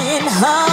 In her.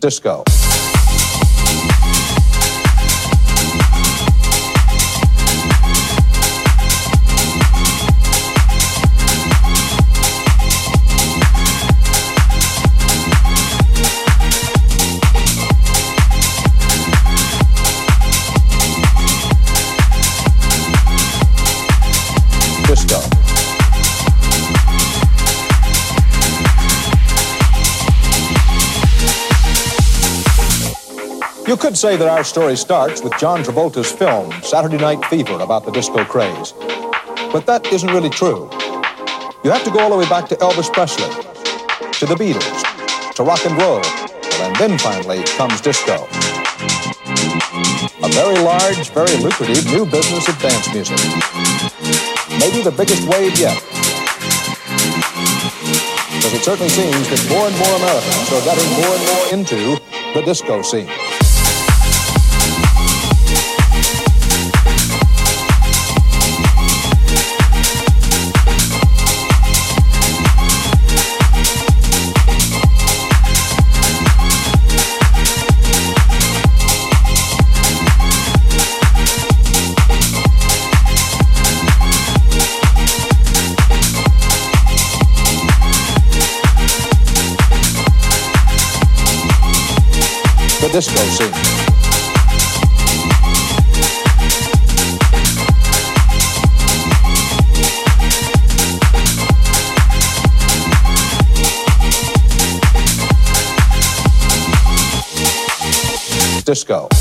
Disco. You could say that our story starts with John Travolta's film, Saturday Night Fever, about the disco craze. But that isn't really true. You have to go all the way back to Elvis Presley, to the Beatles, to rock and roll, and then finally comes disco. A very large, very lucrative new business of dance music. Maybe the biggest wave yet. Because it certainly seems that more and more Americans are getting more and more into the disco scene. The disco scene. Disco.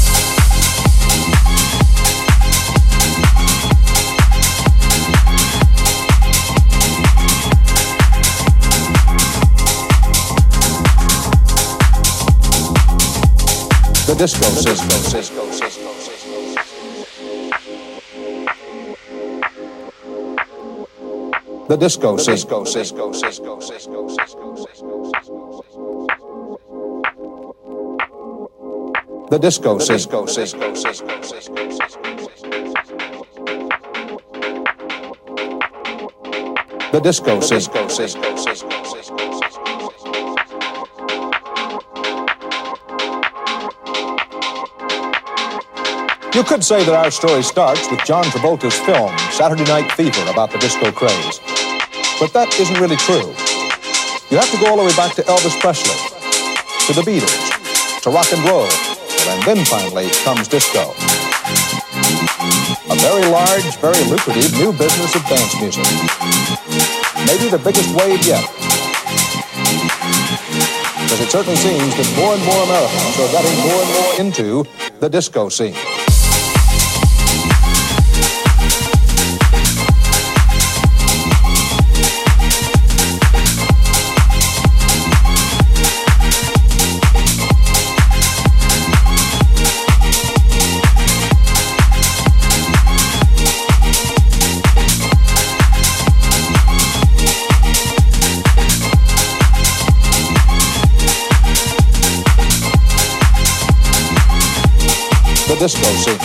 The disco system. The disco system. The disco system. The disco system. You could say that our story starts with John Travolta's film, Saturday Night Fever, about the disco craze. But that isn't really true. You have to go all the way back to Elvis Presley, to the Beatles, to rock and roll, and then finally comes disco. A very large, very lucrative new business of dance music. Maybe the biggest wave yet. Because it certainly seems that more and more Americans are getting more and more into the disco scene. The disco scene.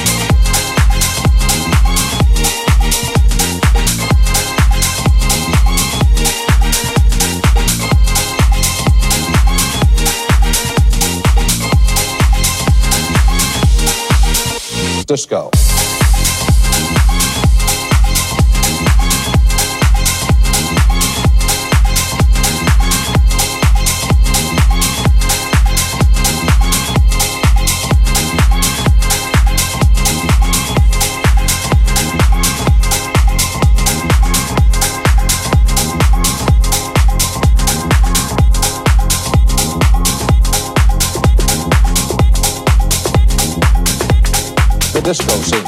Disco. Disco scene.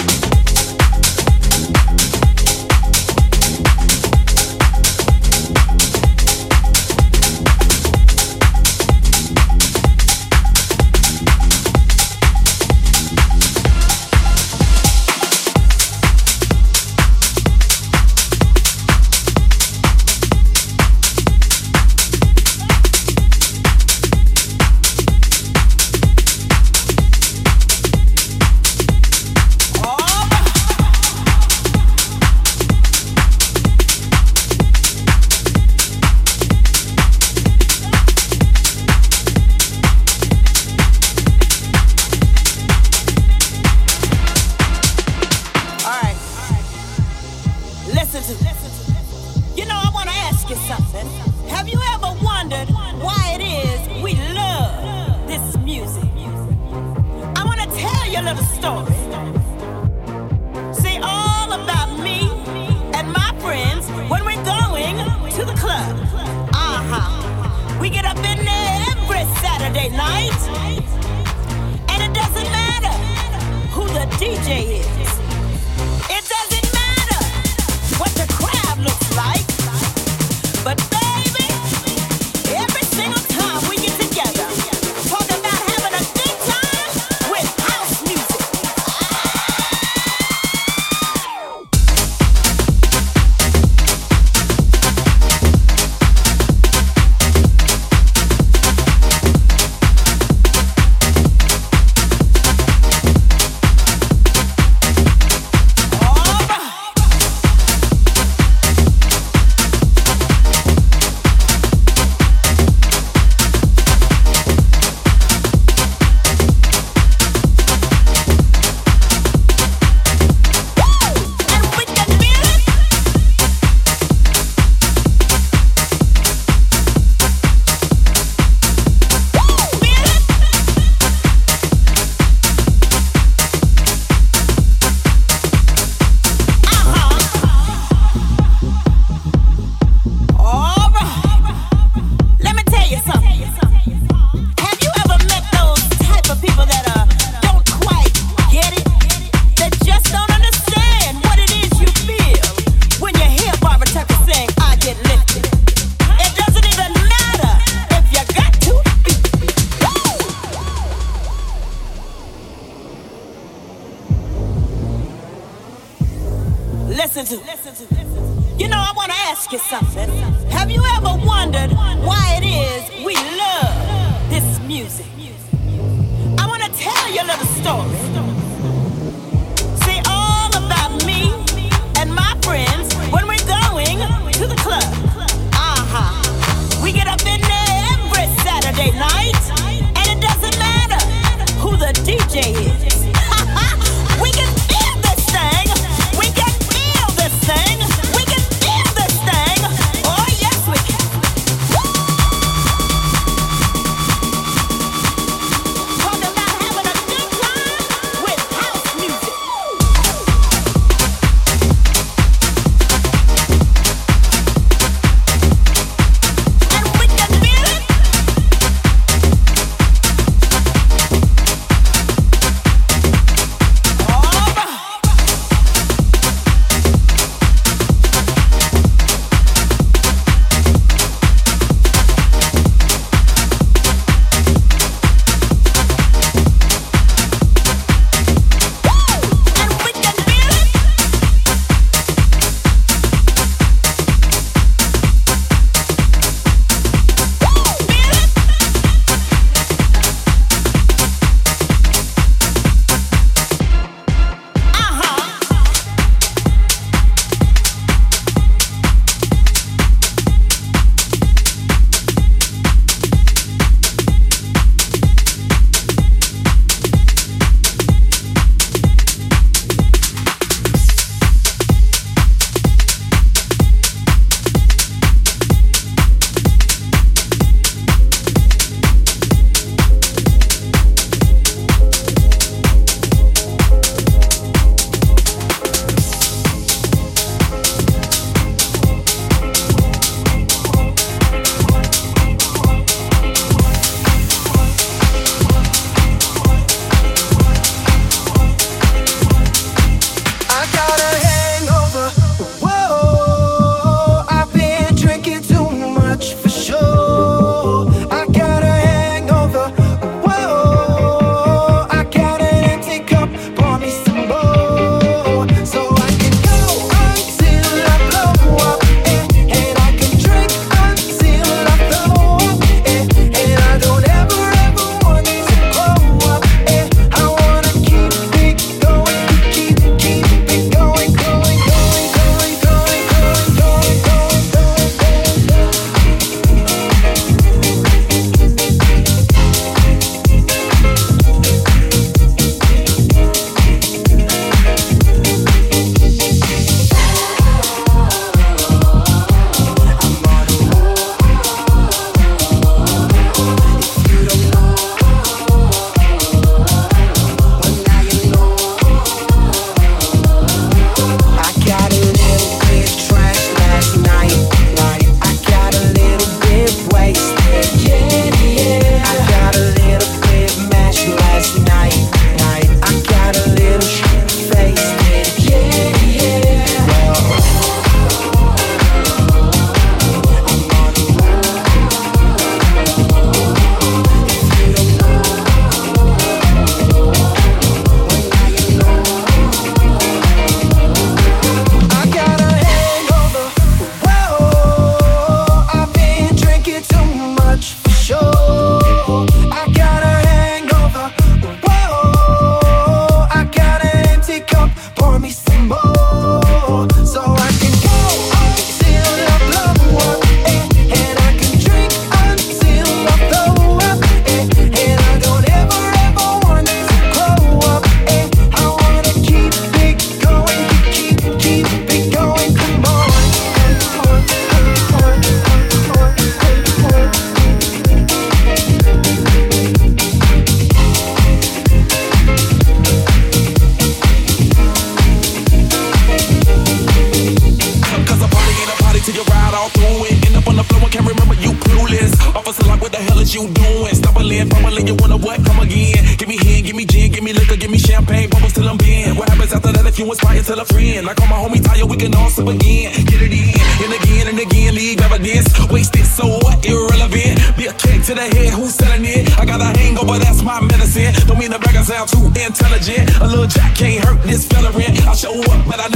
intelligent. A little jack can't hurt this fella. I show up, but I